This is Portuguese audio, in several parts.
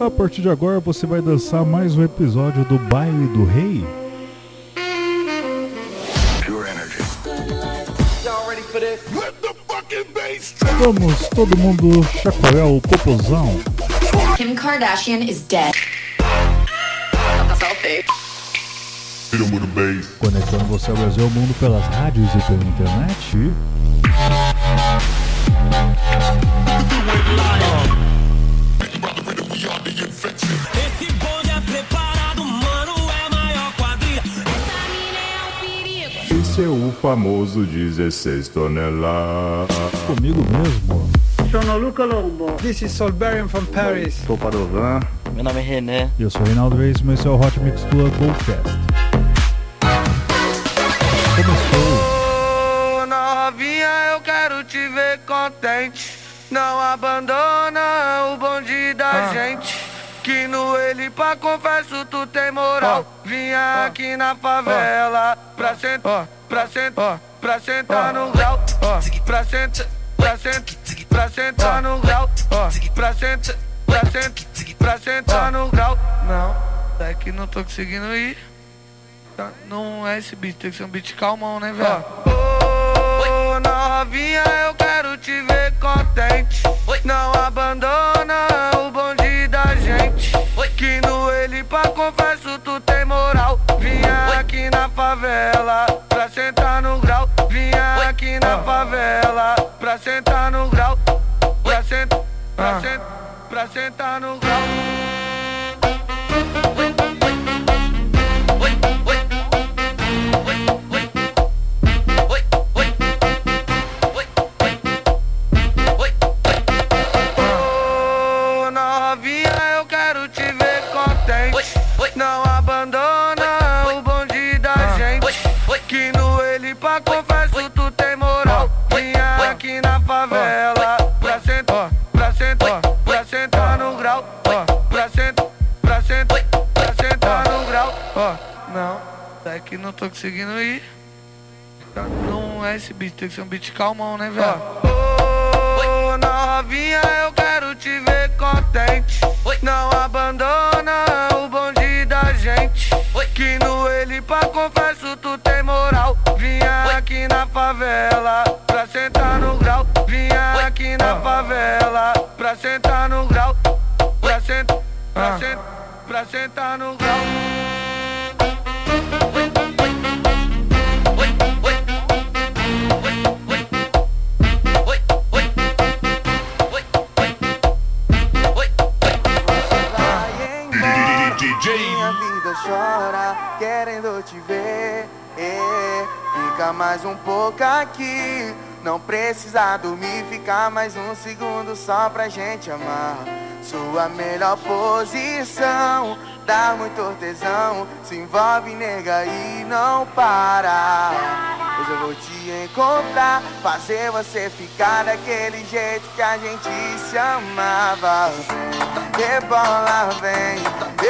A partir de agora você vai dançar mais um episódio do Baile do Rei. Vamos todo mundo chacoalhar o popozão. Kim Kardashian is dead. Conectando você ao Brasil e ao mundo pelas rádios e pela internet. O famoso 16 toneladas. Comigo mesmo. Sono Luca Lombo. This is Solberian from Paris. Sou Padovan. Meu nome é René. Eu sou Reinaldo Reis, esse é o Hot Mix Club Podcast. Começou. Ô, novinha, eu quero te ver contente. Não abandona o bonde da gente. Que no ele pra confesso tu tem moral. Vinha aqui na favela pra sentar, pra sentar, pra sentar no grau. Pra sentar, pra sentar, pra sentar no grau. Pra sentar, pra sentar, pra sentar no grau. Não, é que não tô conseguindo ir. Tá, Não é esse beat, tem que ser um beat calmão, né, velho? Ô, novinha, eu quero te ver contente. Não abandona o bonde da gente. Que no ele pra confesso tu favela pra sentar no grau. Vinha aqui na favela pra sentar no grau. Pra sentar, pra sentar, pra sentar no grau. Tô conseguindo ir. Não é esse beat, tem que ser um beat calmão, né, velho? Ô, novinha, eu quero te ver contente. Não abandona o bonde da gente. Que no ele pra confesso tu tem moral. Vinha aqui na favela pra sentar no grau. Vinha aqui na favela pra sentar no grau. Pra sentar, pra sentar, pra sentar no grau. Minha vida chora, querendo te ver. É, fica mais um pouco aqui. Não precisa dormir, ficar mais um segundo só pra gente amar. Sua melhor posição, dá muito tesão. Se envolve, nega, e não para. Hoje eu vou te encontrar, fazer você ficar daquele jeito que a gente se amava. Rebola, vem,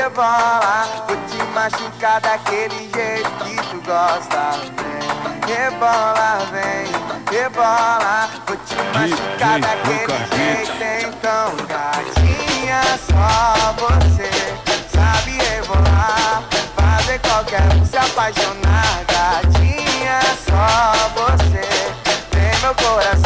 rebola, vou te machucar daquele jeito que tu gosta. Vem, rebola, vem, rebola, vou te machucar daquele jeito. Então, gatinha, só você sabe rebolar, fazer qualquer um se apaixonar. Gatinha, só você tem meu coração,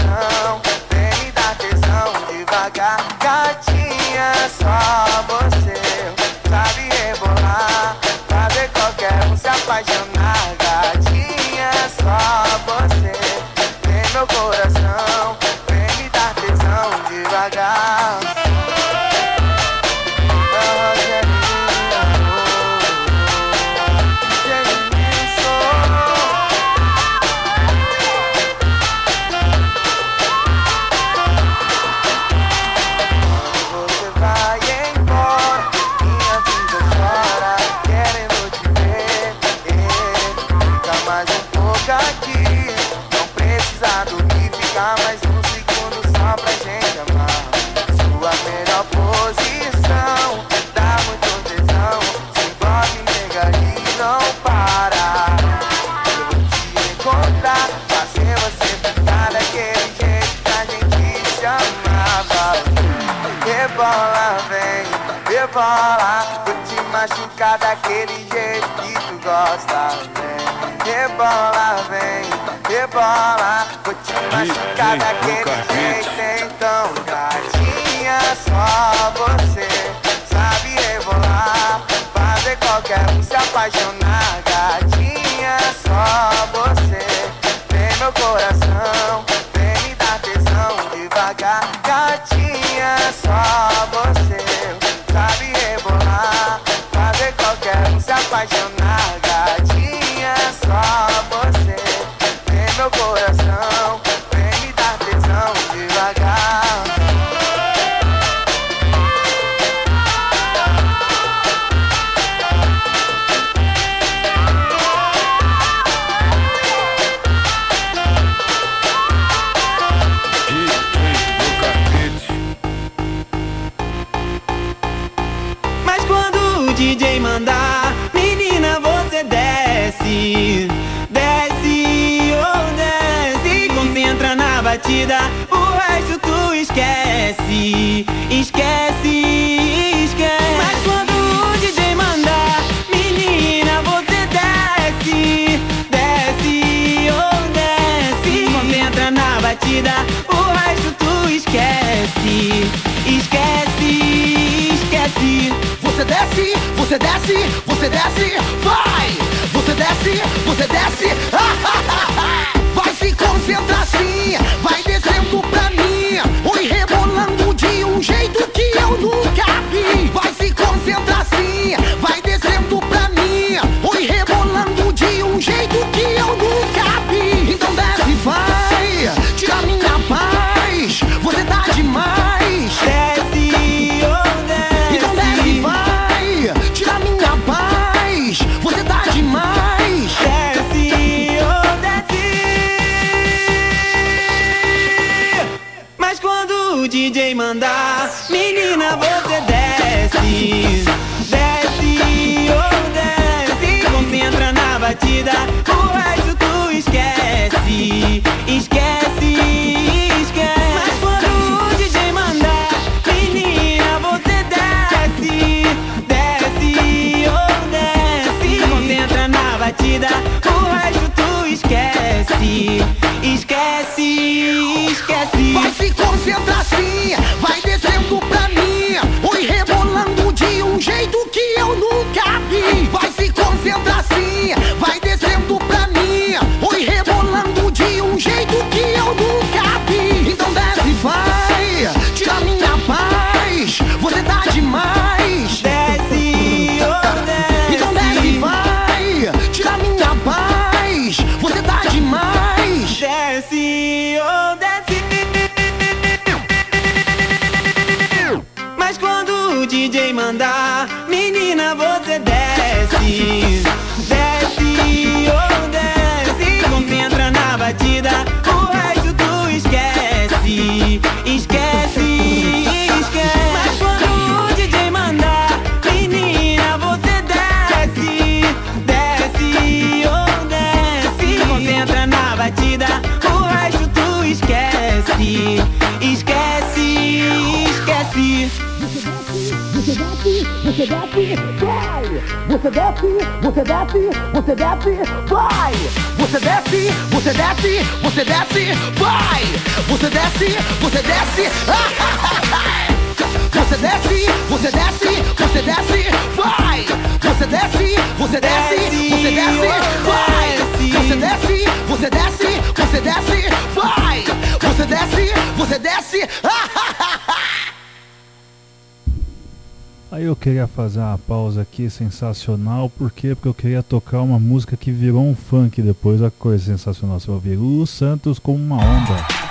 DJ mandar. Menina, você desce, desce, ou desce. Se Concentra na batida, o resto tu esquece, esquece, esquece. Mas quando o DJ mandar, menina, você desce, desce, ou desce. Se Concentra na batida, o resto tu esquece, esquece, esquece. Vai se concentrar. você desce, vai! Você desce, você desce, você desce, vai! Você desce, você desce, você desce, vai! Você desce, você desce, Você desce, você desce, você desce, vai! Você desce, você desce, você desce, vai! Você desce, você desce, você desce, vai! Você desce, você desce, ha ha ha ha! Aí eu queria fazer uma pausa aqui sensacional, por quê? Porque eu queria tocar uma música que virou um funk depois, a coisa sensacional. Você vai ouvir o Santos com uma onda.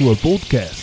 Actual Podcast.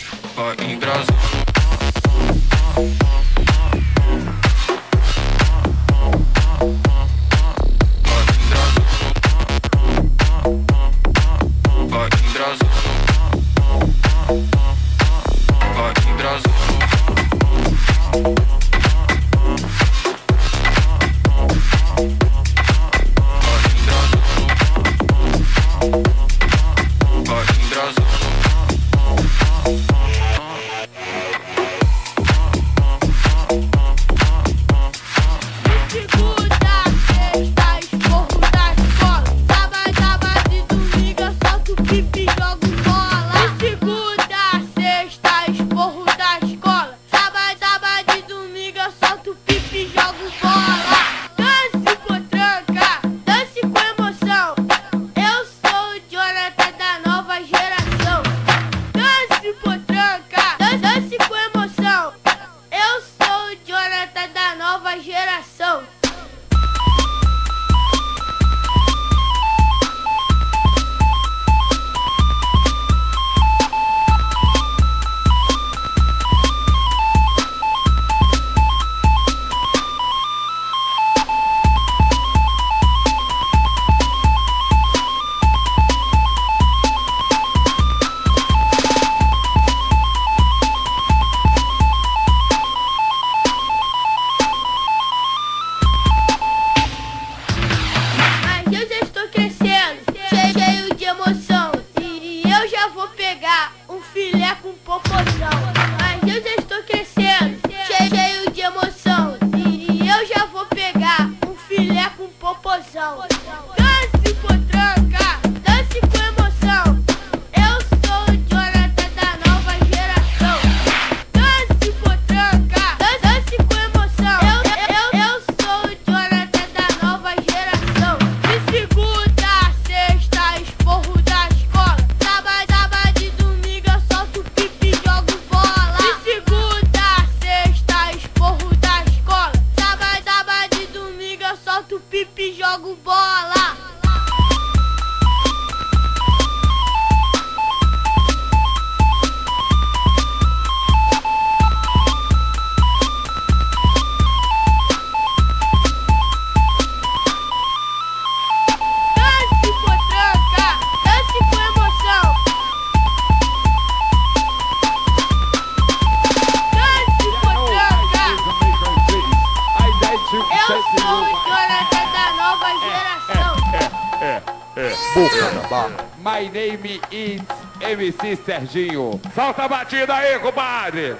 MC Serginho. Solta a batida aí, compadre.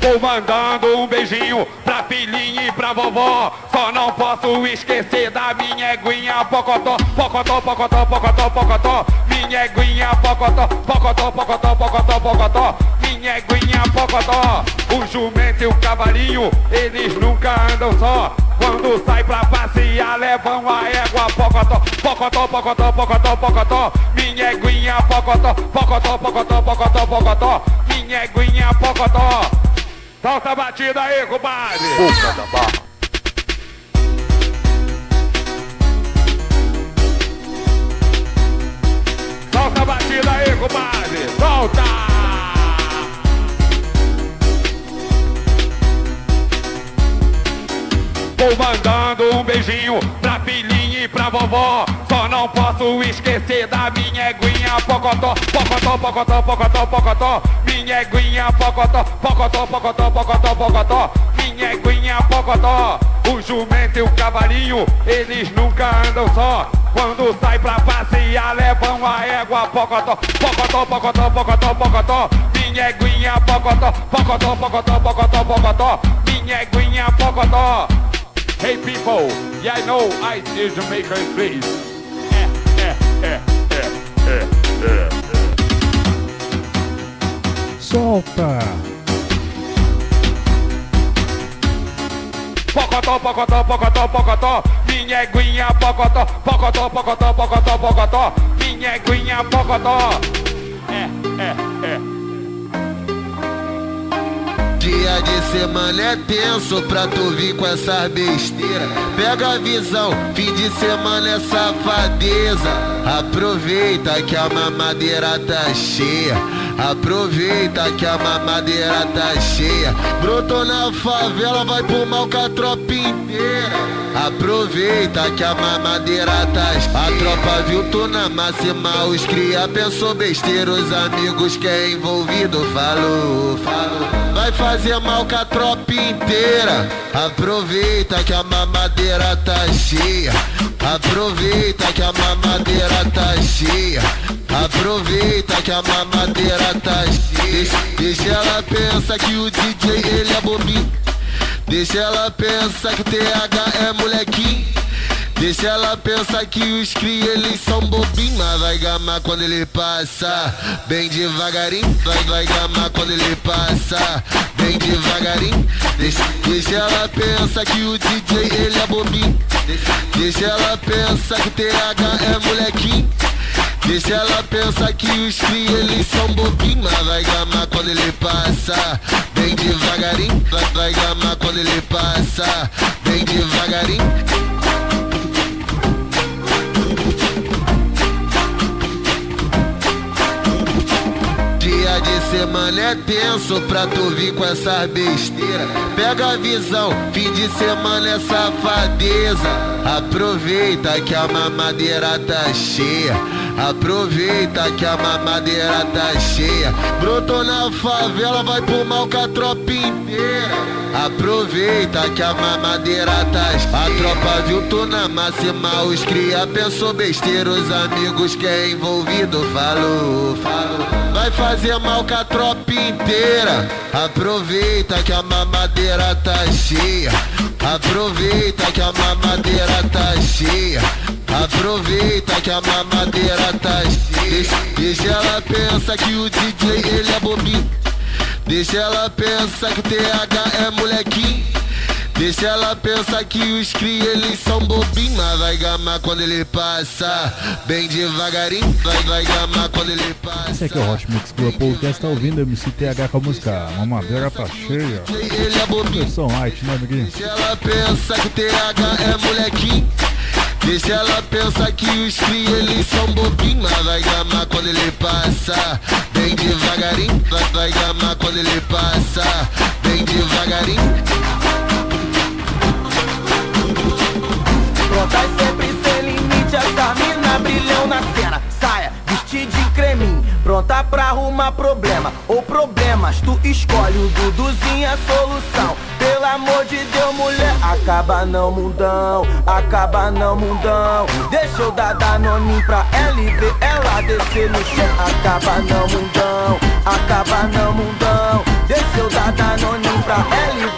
Vou mandando um beijinho pra filhinha e pra vovó. Só não posso esquecer da minha eguinha pocotó, pocotó, pocotó, pocotó, pocotó. Minha eguinha pocotó, pocotó, pocotó, pocotó, pocotó. Minha eguinha pocotó. O jumento e o cavalinho, eles nunca andam só. Quando sai pra passear, levam a égua pocotó, pocotó, pocotó, pocotó, pocotó. Minha eguinha pocotó, pocotó, pocotó, pocotó, pocotó. Minha eguinha pocotó. Solta a batida aí, compadre. Boca da barra. Solta a batida aí, compadre. Solta! Vou mandando um beijinho pra filhinha e pra vovó. Só não posso esquecer da minha eguinha pocotó, pocotó, pocotó, pocotó, pocotó. Minha eguinha pocotó, pocotó, pocotó, pocotó, pocotó. Minha eguinha pocotó. O jumento e o cavalinho, eles nunca andam só. Quando sai pra passear, levam a égua pocotó, pocotó, pocotó, pocotó, pocotó. Minha eguinha pocotó, pocotó, pocotó, pocotó, pocotó. Minha eguinha pocotó. Hey people, yeah I know I please. Eh, eh, eh, eh, eh. Solta! Pocotó, pocotó, pocotó, pocotó. Minha eguinha pocotó, pocotó, pocotó, pocotó, pocotó. Minha eguinha pocotó. É, é, é. Dia de semana é tenso pra tu vir com essas besteiras. Pega a visão, fim de semana é safadeza. Aproveita que a mamadeira tá cheia. Aproveita que a mamadeira tá cheia. Brotou na favela, vai pro mal com a tropa inteira. Aproveita que a mamadeira tá cheia. A tropa viu tu na máxima, os cria pensou besteira. Os amigos que é envolvido falou, falou. Vai fazer mal com a tropa inteira. Aproveita que a mamadeira tá cheia. Aproveita que a mamadeira tá cheia. Aproveita que a mamadeira tá cheia. Deixa, ela pensar que o DJ ele é bobinho. Deixa ela pensar que TH é molequinho. Deixa ela pensar que os cria eles são bobinhos Mas vai gamar quando ele passa Bem devagarinho Vai, vai gamar quando ele passa Bem devagarinho Deixa, deixa ela pensar que o DJ ele é bobinho Deixa, ela pensar que TH é molequinho Deixa ela pensar que os cria eles são bobinhos Mas vai gamar quando ele passa Bem devagarinho Vai, vai gamar quando ele passa Bem devagarinho Dia de semana é tenso pra tu vir com essas besteiras. Pega a visão, fim de semana é safadeza. Aproveita que a mamadeira tá cheia. Aproveita que a mamadeira tá cheia. Brotou na favela, vai pro mal com a tropa inteira. Aproveita que a mamadeira tá. A tropa viu tu na máxima, os cria pensou besteira. Os amigos que é envolvido falou, falou. Vai fazer mal com a tropa inteira. Aproveita que a mamadeira tá cheia. Aproveita que a mamadeira tá cheia. Aproveita que a mamadeira tá cheia. Deixa, ela pensar que o DJ ele é bobinho. Deixa ela pensar que o TH é molequinho. Deixa ela pensar que os cria eles são bobinhos Mas vai gamar quando ele passa. Bem devagarinho Vai, vai gamar quando ele passa. Esse aqui é o Hot Mix Club. Podcast, tá ouvindo MC TH com a música. Mamadeira tá cheia. Ele é bobinho. Versão light, né, amiguinho? Deixa ela pensar que o TH é molequinho Deixa ela pensar que os cria eles são bobinhos Mas vai gamar quando ele passa. Bem devagarinho Vai, vai gamar quando ele passa. Bem devagarinho. Prontas sempre sem limite, essa mina brilhão na cena. Saia, de creminho, pronta pra arrumar problema Ou problemas, tu escolhe o Duduzinho a solução. Pela amor de Deus, mulher Acaba não, mundão, acaba não, mundão. Deixa eu dar danoninho pra LV, ela descer no chão. Acaba não, mundão, acaba não, mundão. Deixa eu dar danoninho pra LV,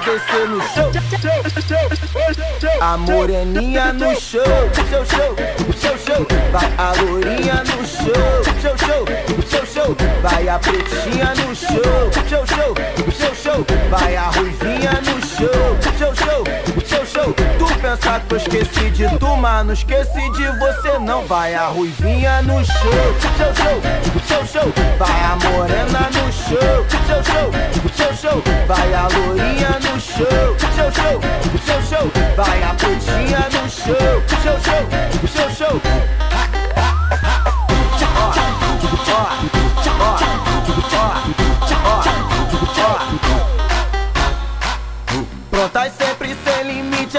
descer no chão. A moreninha no show, show, show, show, show Vai a lourinha no show, show, show, show, show Vai a pretinha no show, show, show, show, show Vai a ruivinha no show, show, show, Tu pensa que eu esqueci de tu, mas não esqueci de você não. Vai a ruivinha no show, show, show, show, show. Vai a morena no show, show, show, show, show. Vai a lourinha no show, show, show, show, show. Vai a pretinha no show, show, show, show, show. Prontas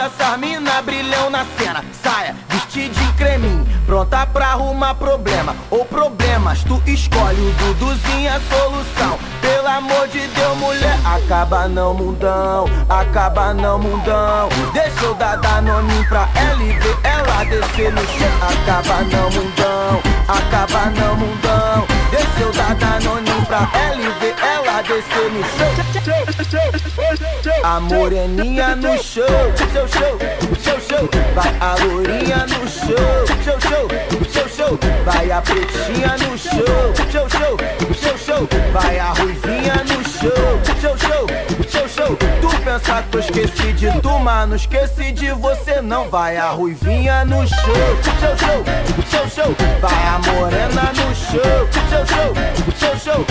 essa mina brilhão na cena. Saia, vestir de creminho, pronta pra arrumar problema ou problemas. Tu escolhe o Duduzinho, a solução. Pelo amor de Deus, mulher, acaba não, mundão, acaba não, mundão. Deixa eu dar danoninho pra LV, ela descer no chão. Acaba não, mundão, acaba não, mundão. Deixa eu dar danoninho pra LV, ela descer no chão. A moreninha no show, show, show, show, show. Vai a lourinha no show, show, show, show, show. Vai a pretinha no show, show, show, show, show. Vai a ruivinha no show, show, show, show, show. Tu pensa que eu esqueci de tu, mas não esqueci de você não. Vai a ruivinha no show, show, show, show, show. Vai a morena no show, show, show, show, show.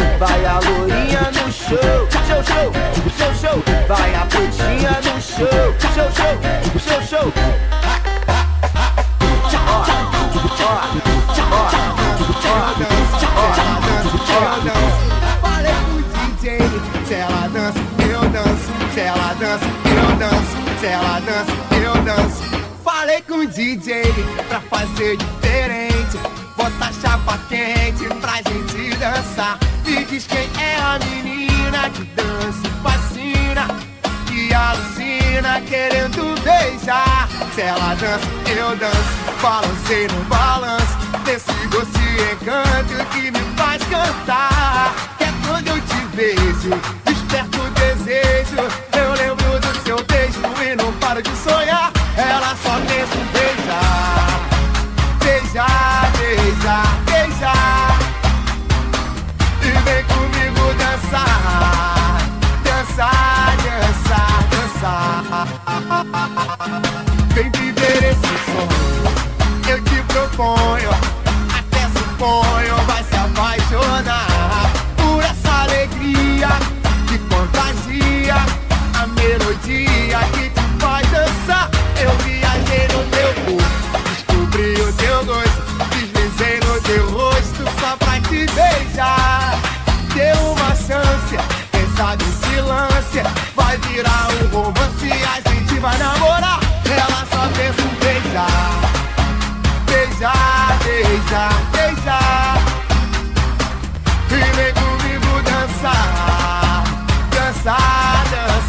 Show, show, danço, balancei no balanço,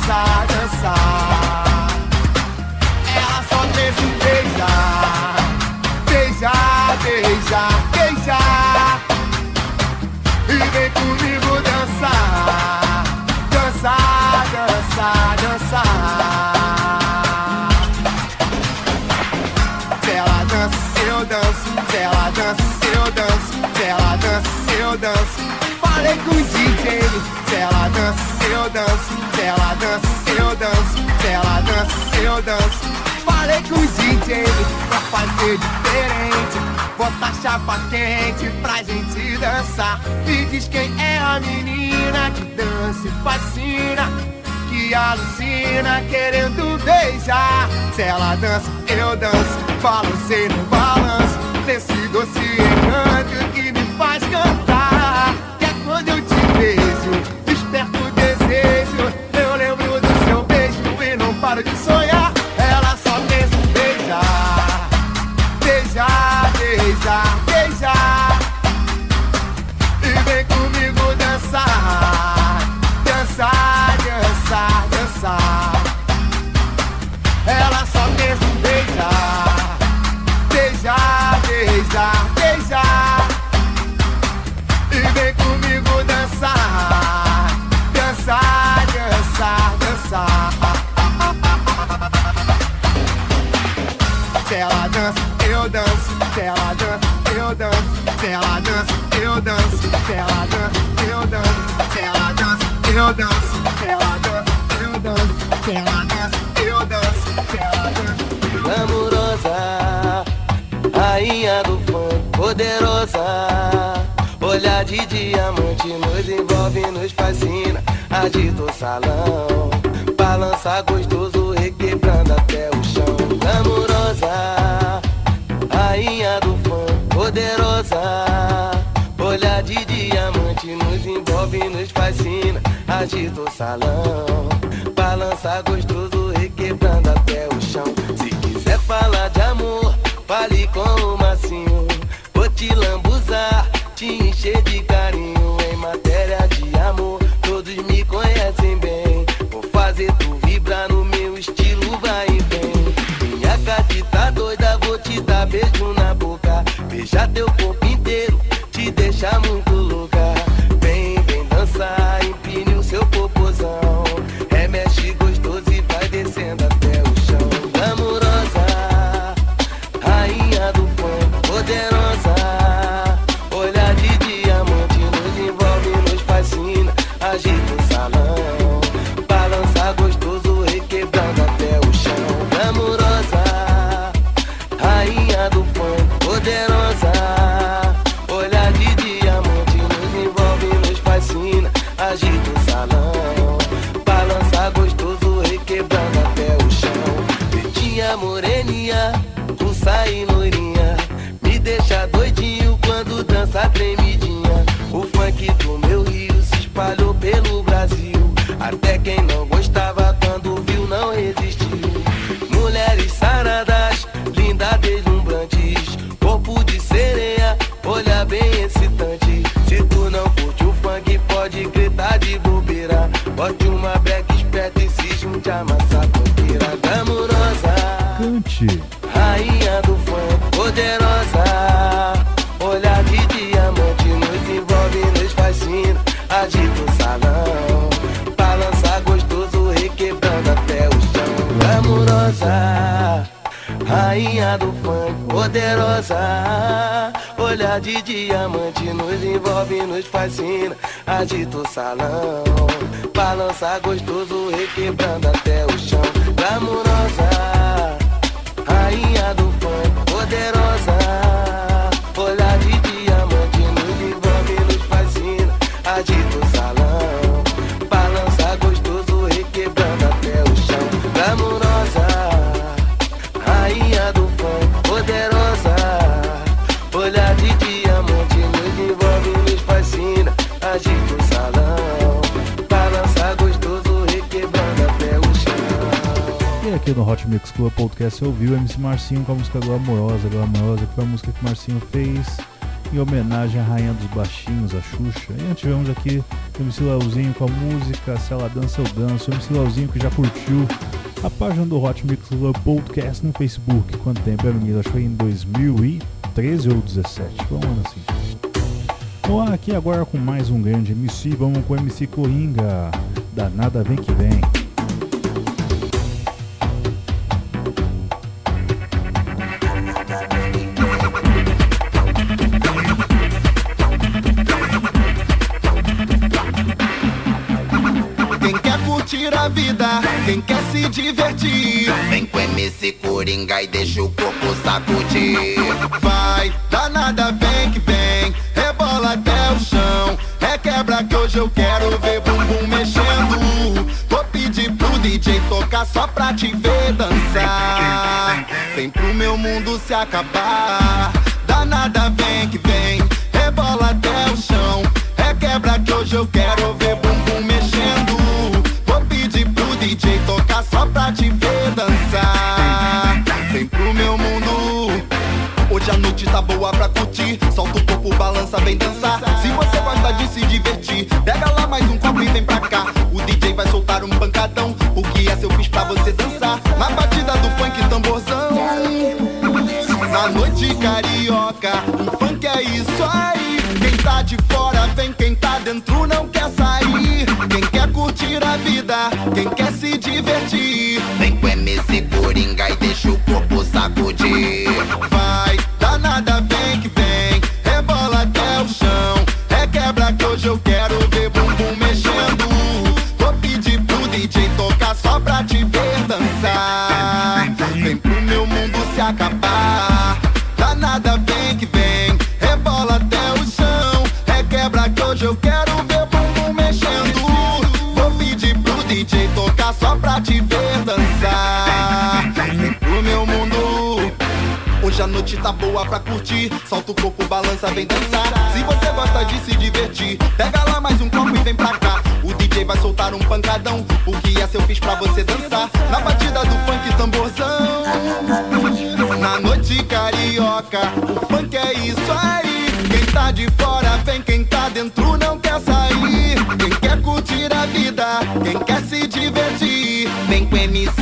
dançar, dançar. Ela só pensa em beijar, beijar, beijar, beijar. E vem comigo dançar, dançar, dançar, dançar. Se ela dança, eu danço, se ela dança, eu danço, se ela dança, eu danço. Falei com o DJ, se ela dança, eu danço, se ela dança, eu danço, se ela dança, eu danço. Falei com o DJ pra fazer diferente, botar chapa quente pra gente dançar. E diz quem é a menina que dança e fascina que alucina querendo beijar. Se ela dança, eu danço, balancei no balanço, desse doce encanto que me faz cantar. Thank you. Danço. Ela dança, eu danço. Ela dança, eu danço. Ela dança, eu danço. Ela dança, eu danço. Ela dança, eu danço. Ela dança. Amorosa, rainha do funk, poderosa. Olhar de diamante nos envolve, nos fascina. Agita o salão, balança gostoso, requebrando até o chão. Amorosa, rainha do funk, poderosa. Olhar de diamante nos envolve, nos fascina. Agita o salão, balança gostoso, requebrando até o chão. Se quiser falar de amor, fale com o macinho. Vou te lambuzar, te encher de carinho. Em matéria de amor, todos me conhecem bem. Vou fazer tu vibrar no meu estilo, vai e vem. Minha gatita doida, vou te dar beijo na. Beijar teu Bote uma break esperta e se junte a massa funkeira. Glamourosa, Cante. rainha do funk, poderosa. Olhar de diamante nos envolve, nos fascina. Agita o salão, balança gostoso, requebrando até o chão. Glamourosa, rainha do funk, poderosa. De diamante nos envolve, nos fascina. Agita o salão, balança gostoso, requebrando até o chão. Rainha aqui no Hot Mix Club Podcast você ouviu MC Marcinho com a música Glamourosa, Glamourosa, que foi a música que Marcinho fez em homenagem à Rainha dos Baixinhos, a Xuxa. E tivemos aqui o MC Leozinho com a música Se Ela Dança Eu Danço, o MC Leozinho que já curtiu a página do Hot Mix Club Podcast no Facebook. Quanto tempo é, menino? Acho que foi em 2013 ou 2017, foi um ano assim. Vamos lá, aqui agora com mais um grande MC, vamos com o MC Coringa, danada vem que vem. Curtir a vida, quem quer se divertir, vem com MC Coringa e deixa o corpo sacudir. Vai, danada, vem que vem, rebola até o chão. É quebra que hoje eu quero ver bumbum mexendo. Vou pedir pro DJ tocar só pra te ver dançar. Vem pro meu mundo se acabar. dançar. Se você gosta de se divertir, pega lá mais um copo e vem pra cá. O DJ vai soltar um pancadão, o que é seu fiz pra você dançar. Na batida do funk tamborzão. Na noite carioca, o funk é isso aí. Quem tá de fora vem, quem tá dentro não quer sair. Quem quer curtir a vida, quem quer se divertir. Vem com MC Coringa e deixa o corpo sacudir. Tá boa pra curtir. Solta o corpo, balança, vem dançar. Se você gosta de se divertir, pega lá mais um copo e vem pra cá. O DJ vai soltar um pancadão. O que essa eu fiz pra você dançar? Na batida do funk tamborzão. Na noite carioca, o funk é isso aí. Quem tá de fora vem, quem tá dentro não quer sair. Quem quer curtir a vida, quem quer se divertir. Vem com MC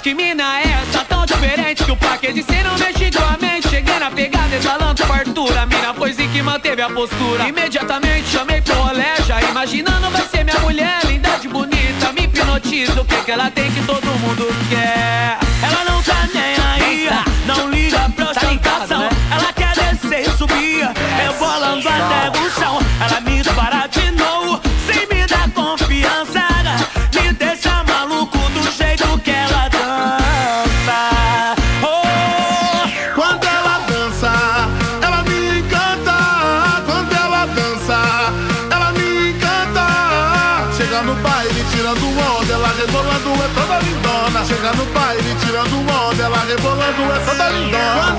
Mas que mina é essa tão diferente que o paque de cê não mexe igualmente. Cheguei na pegada exalando fartura. Mina foi sim que manteve a postura. Imediatamente chamei pro rolé Já imaginando vai ser minha mulher Linda de bonita, me hipnotiza O que que ela tem que todo mundo quer? Ela não tá nem aí Não liga pra ostentação. Ela quer descer e subir. Rebolando até o chão. Ela me dispara de é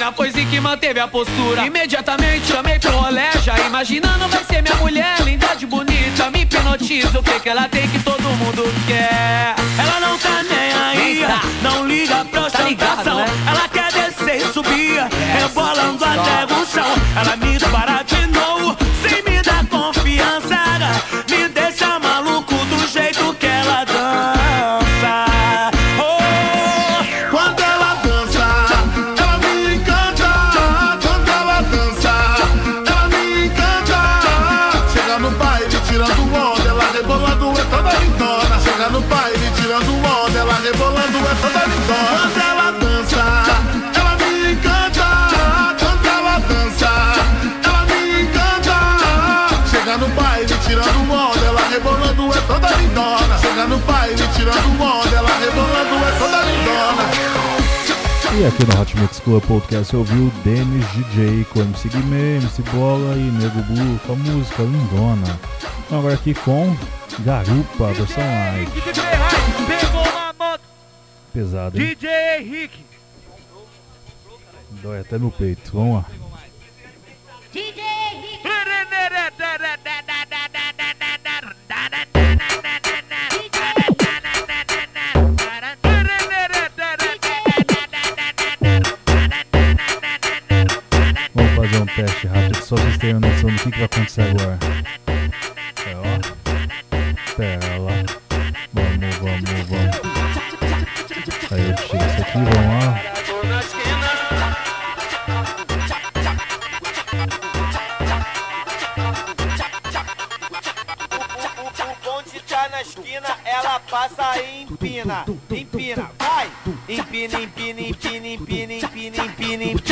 Mina foi sim que manteve a postura. Imediatamente chamei pro rolé Já imaginando vai ser minha mulher Linda de bonita, me hipnotiza O que que ela tem que todo mundo quer? Ela não tá nem aí Não liga pra ostentação. Ela quer descer e subir Rebolando até o chão. Ela me de no baile tirando onda, ela rebolando é toda lindona. E aqui no Hot Mix Club Podcast você ouviu Denis DJ com MC Guimê, MC Bola e Nego Blue com a música Lindona. Então agora aqui com Garupa, versão live. Pesado, hein? DJ Henrique. Dói até no peito. Vamos lá. Só vocês terem noção do que, que vai acontecer agora. Ó. Pera lá. Vamos, vamos, vamos. Aí eu tiro isso aqui, vamos lá. Tá na esquina, ela passa e empina, empina, vai! Empina, empina, empina,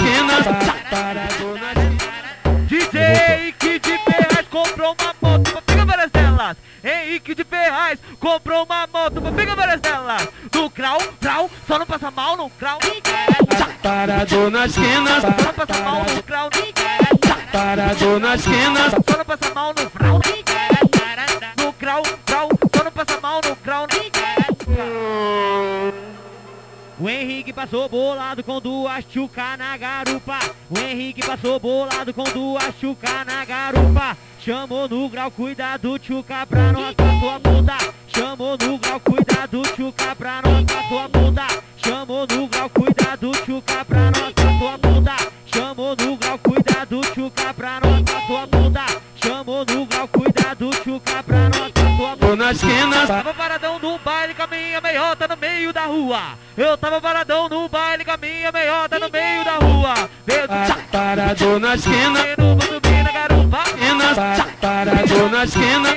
esquina. DJ Henrique de Ferraz comprou uma moto pra pegar várias delas. Henrique de Ferraz comprou uma moto pra pegar várias delas. No grau, grau, só não passa mal no grau. Parado na esquina, Só não passa mal no grau. parado na esquina, Só não passa mal no grau. O Henrique passou bolado com duas chuca na garupa. O Henrique passou bolado com duas chuca na garupa. Chamou no grau, cuidado, chuca pra não atuar tua bunda. Chamou no grau, cuidado, chuca pra não atuar tua bunda. Chamou no grau, cuidado, chuca pra não atuar tua bunda. Chamou no grau, cuidado, chuca pra não atuar tua bunda. Chamou no grau, cuidado, Tô na esquina, Tava paradão no baile com a minha meiota no meio da rua. Eu tava paradão no baile com a minha meiota no meio da rua. Veio do pa- parado na esquina, subir na garupa. parado na esquina,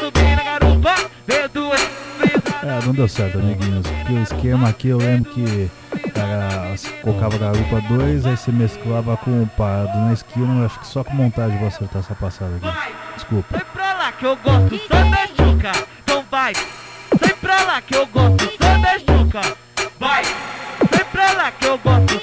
subir na garupa. Veio É, não deu certo, amiguinhos. Porque o esquema aqui eu lembro que era, se colocava garupa 2, aí você mesclava com o parado na esquina. Eu acho que só com montagem vou acertar essa passada aqui. Desculpa. Sai pra lá que eu gosto só chuca. Então vai. Sai pra lá que eu gosto só chuca. Vai. Sai pra lá que eu gosto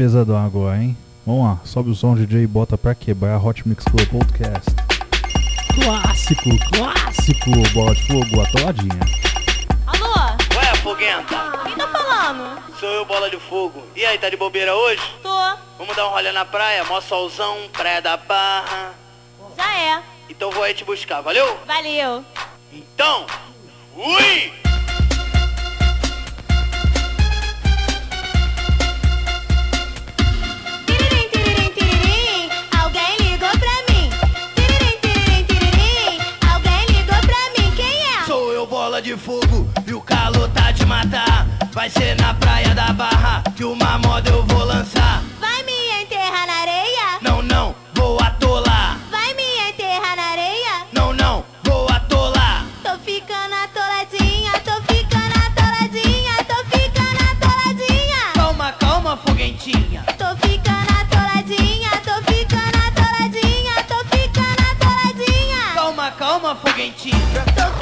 Pesadão agora, hein? Vamos lá, sobe o som DJ e bota pra quebrar Hot Mix Club Podcast. Clássico, clássico, bola de fogo, atoladinha. Alô? Ué, foguenta? Quem tá falando? Sou eu, bola de fogo. E aí, tá de bobeira hoje? Tô. Vamos dar um rolê na praia? Mó solzão, praia da barra. Já é. Então vou aí te buscar, valeu? Valeu. Então, fui! De fogo, e o calor tá de matar. Vai ser na praia da barra que uma moda eu vou lançar. Vai me enterrar na areia? Não, não, vou atolar. Vai me enterrar na areia? Não, não, vou atolar. Tô ficando atoladinha, tô ficando atoladinha, tô ficando atoladinha. Calma, calma, foguentinha. Tô ficando atoladinha, tô ficando atoladinha, tô ficando atoladinha. Calma, calma, foguentinha. Tô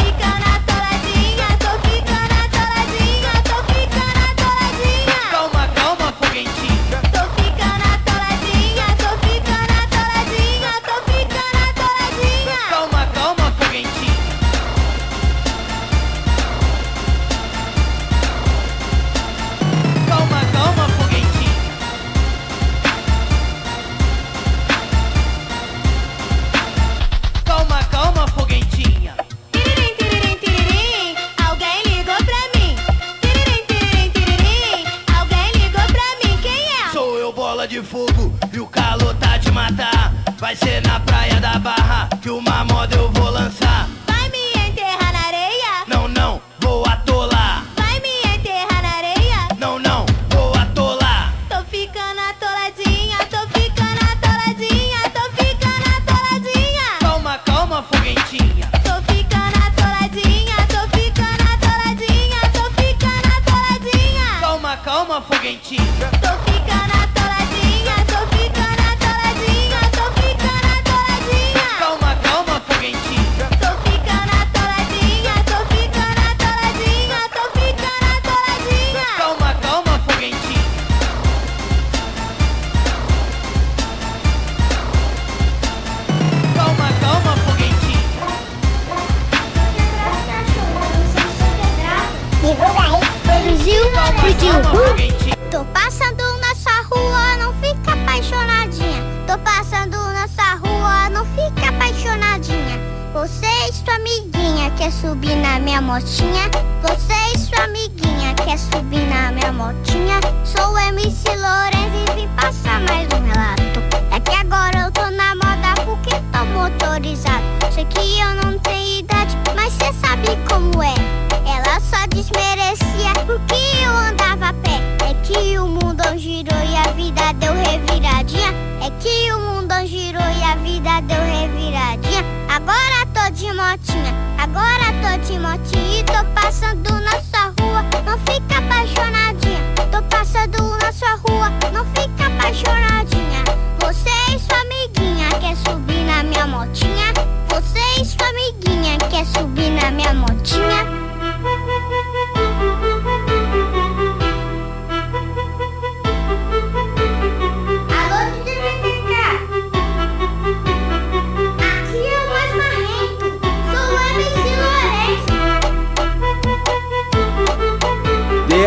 motinha, agora tô de motinha e tô passando na sua rua. Não fica apaixonadinha. Tô passando na sua rua, não fica apaixonadinha. Você e sua amiguinha quer subir na minha motinha? Você e sua amiguinha quer subir na minha motinha?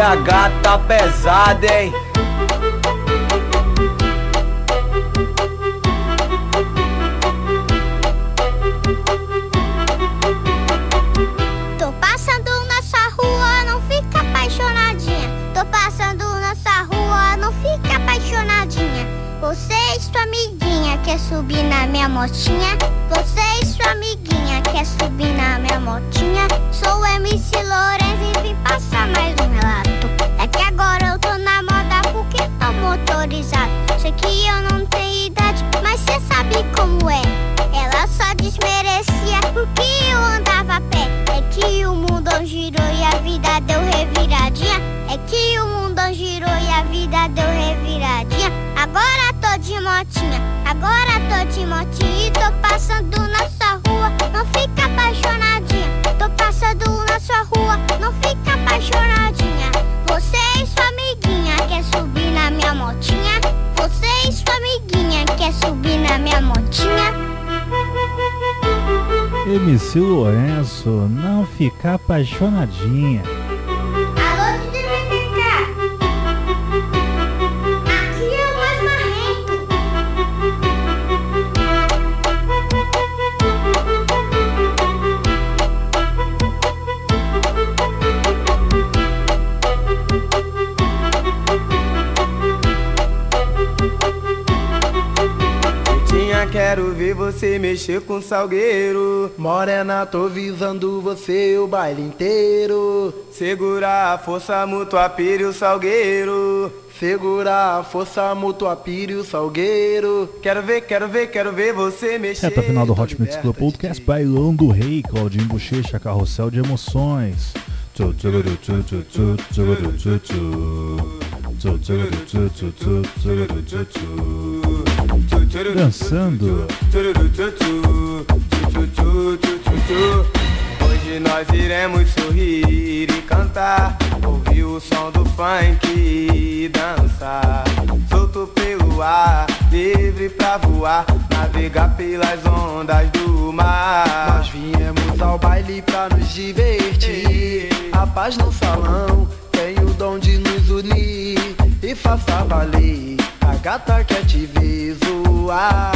DH tá pesado, hein? Tô passando na sua rua, não fica apaixonadinha. Tô passando na sua rua, não fica apaixonadinha. Você e sua amiguinha quer subir na minha motinha? Você e sua amiguinha quer subir na minha motinha? Sou MC Lourenço agora tô de motinha e tô passando na sua rua. Não fica apaixonadinha. Tô passando na sua rua, não fica apaixonadinha. Você e sua amiguinha quer subir na minha motinha? Você e sua amiguinha quer subir na minha motinha? MC Lourenço, não ficar apaixonadinha. Quero ver você mexer com salgueiro. Morena, tô visando você o baile inteiro. Segurar a força mútua, pire o salgueiro. Segurar a força mútua, pire o salgueiro. Quero ver, quero ver, quero ver você mexer. Reta final do Hot Mix Club Podcast, Bailão do Rei, Claudinho Bochecha, Carrossel de Emoções. Dançando. Hoje nós iremos sorrir e cantar. Ouvir o som do funk e dançar. Solto pelo ar, livre pra voar. Navegar pelas ondas do mar. Nós viemos ao baile pra nos divertir. A paz no salão tem o dom de nos unir. E faça valer. A gata quer te zoar.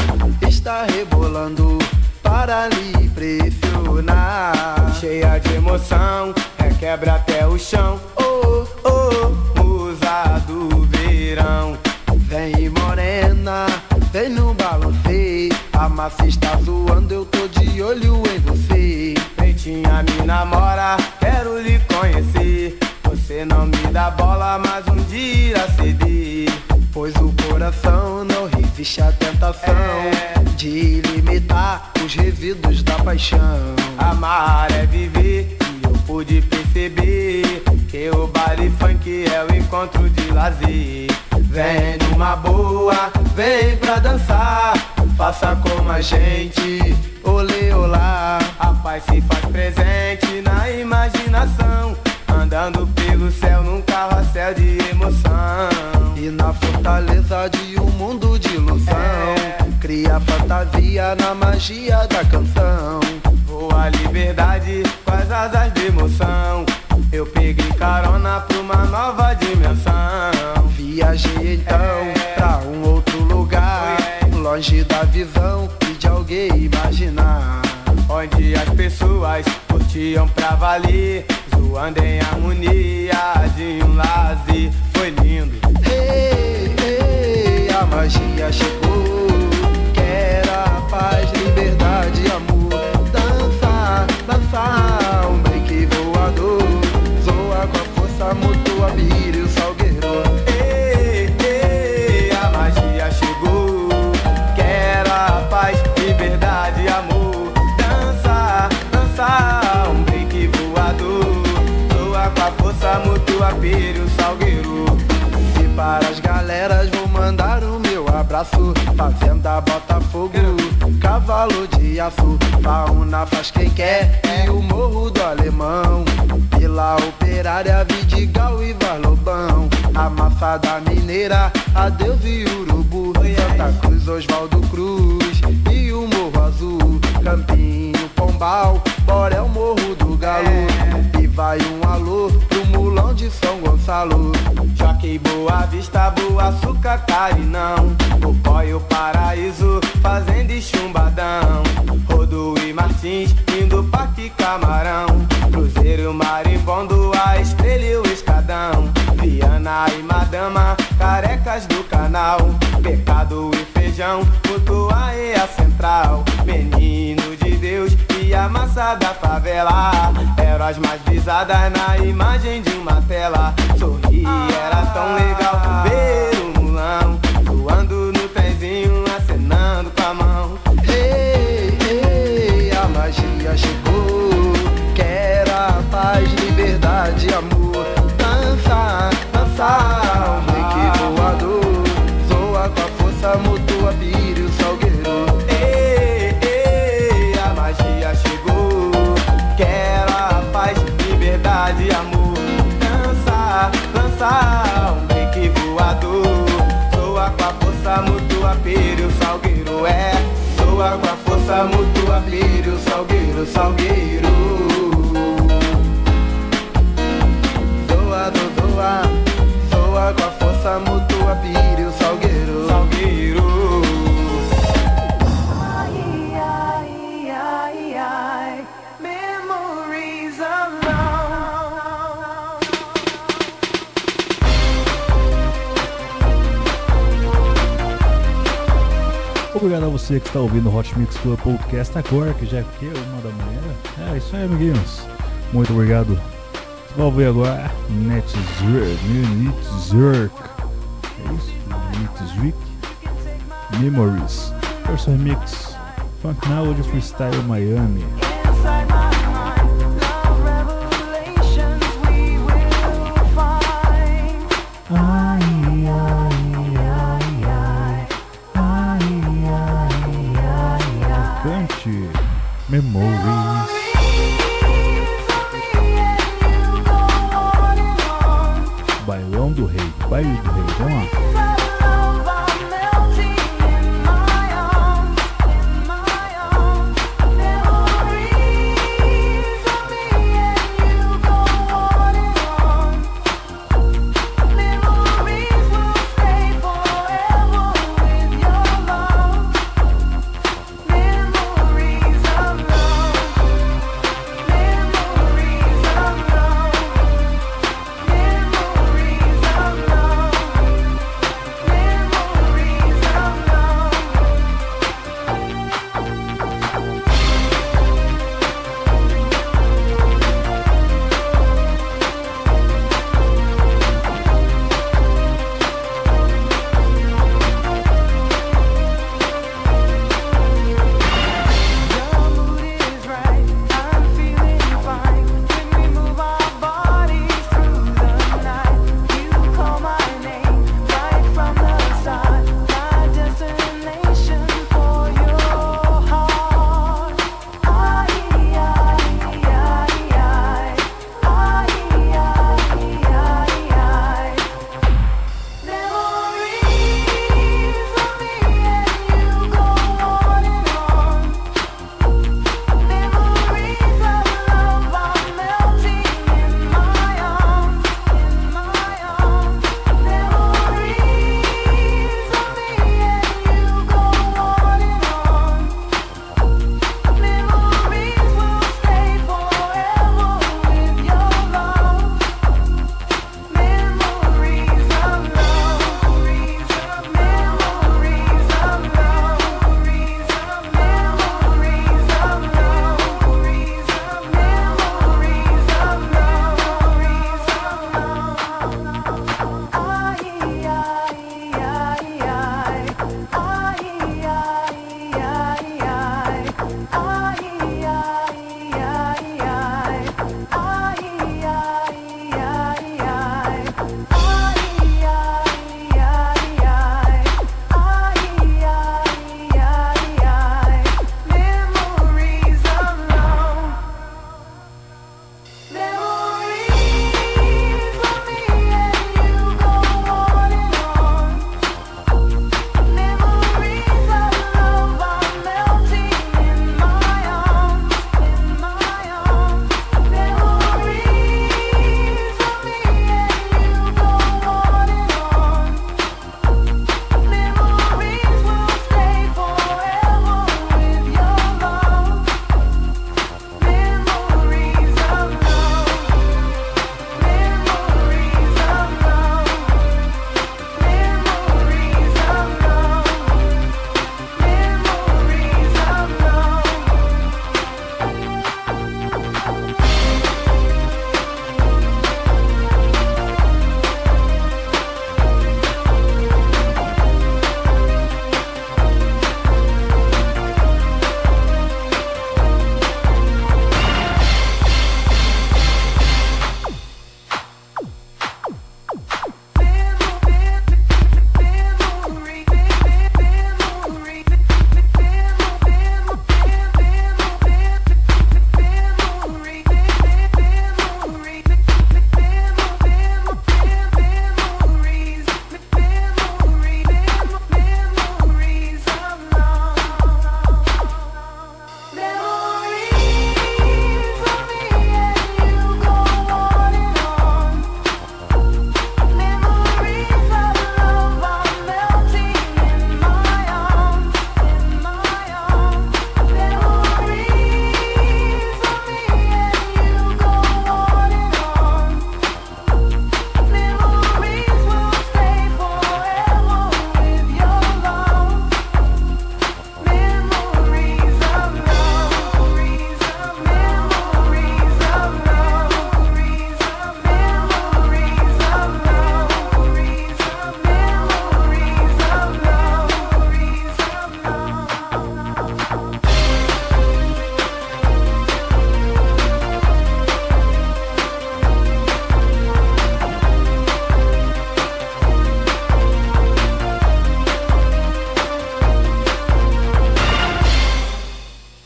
Está rebolando para lhe pressionar. Cheia de emoção, requebra até o chão. Oh, oh, musa do verão. Vem morena, vem no balanceio. A massa está zoando, eu tô de olho em você. Pretinha me namora, quero lhe conhecer. Você não me dá bola, mas um dia ceder. Pois o coração não resiste à tentação de limitar os resíduos da paixão. Amar é viver e eu pude perceber que o baile funk é o encontro de prazer. Vem numa boa, vem pra dançar. Faça como a gente, olê olá. A paz se faz presente na imaginação. Andando pelo céu num carrossel de emoção. E na fortaleza de um mundo de ilusão Cria fantasia na magia da canção. Voa a liberdade com as asas de emoção. Eu peguei carona pra uma nova dimensão. Viajei então pra um outro lugar Longe da visão e de alguém imaginar. Onde as pessoas curtiam pra valer Zoando em harmonia de um lazer. Foi lindo. Ei, ei, a magia chegou meu abraço Fazenda Botafogo, cavalo de aço Fauna faz quem quer. E o morro do alemão. Vila Operária, Vidigal e Valobão. A massa da mineira, adeus e urubu. Santa Cruz, Oswaldo Cruz. E o Morro Azul Campinho, Pombal, Borel, Morro do Galo. E vai um alô pro mulão de São Gonçalo Boa Vista, Boa Açúcar, Carinão Popó e o Paraíso, Fazenda e Chumbadão. Rodo e Martins, indo Parque Camarão. Cruzeiro, Marimbondo, a Estrela e o Escadão. Viana e Madama, carecas do canal. Pecado e Feijão, Mutuá e a Central. Menino de Deus e a massa da favela. Eram as mais visadas na imagem de uma tela. Sorrir era tão com a força mútua, pira o salgueiro, salgueiro você que está ouvindo o Hot Mix Club Podcast agora, que já é que uma da manhã. É isso aí, amiguinhos. Muito obrigado. Vai ouvir agora Netzwerk, Netzwerk. É isso? Netzwerk Memories. Versão remix. Funk Now de Freestyle Miami.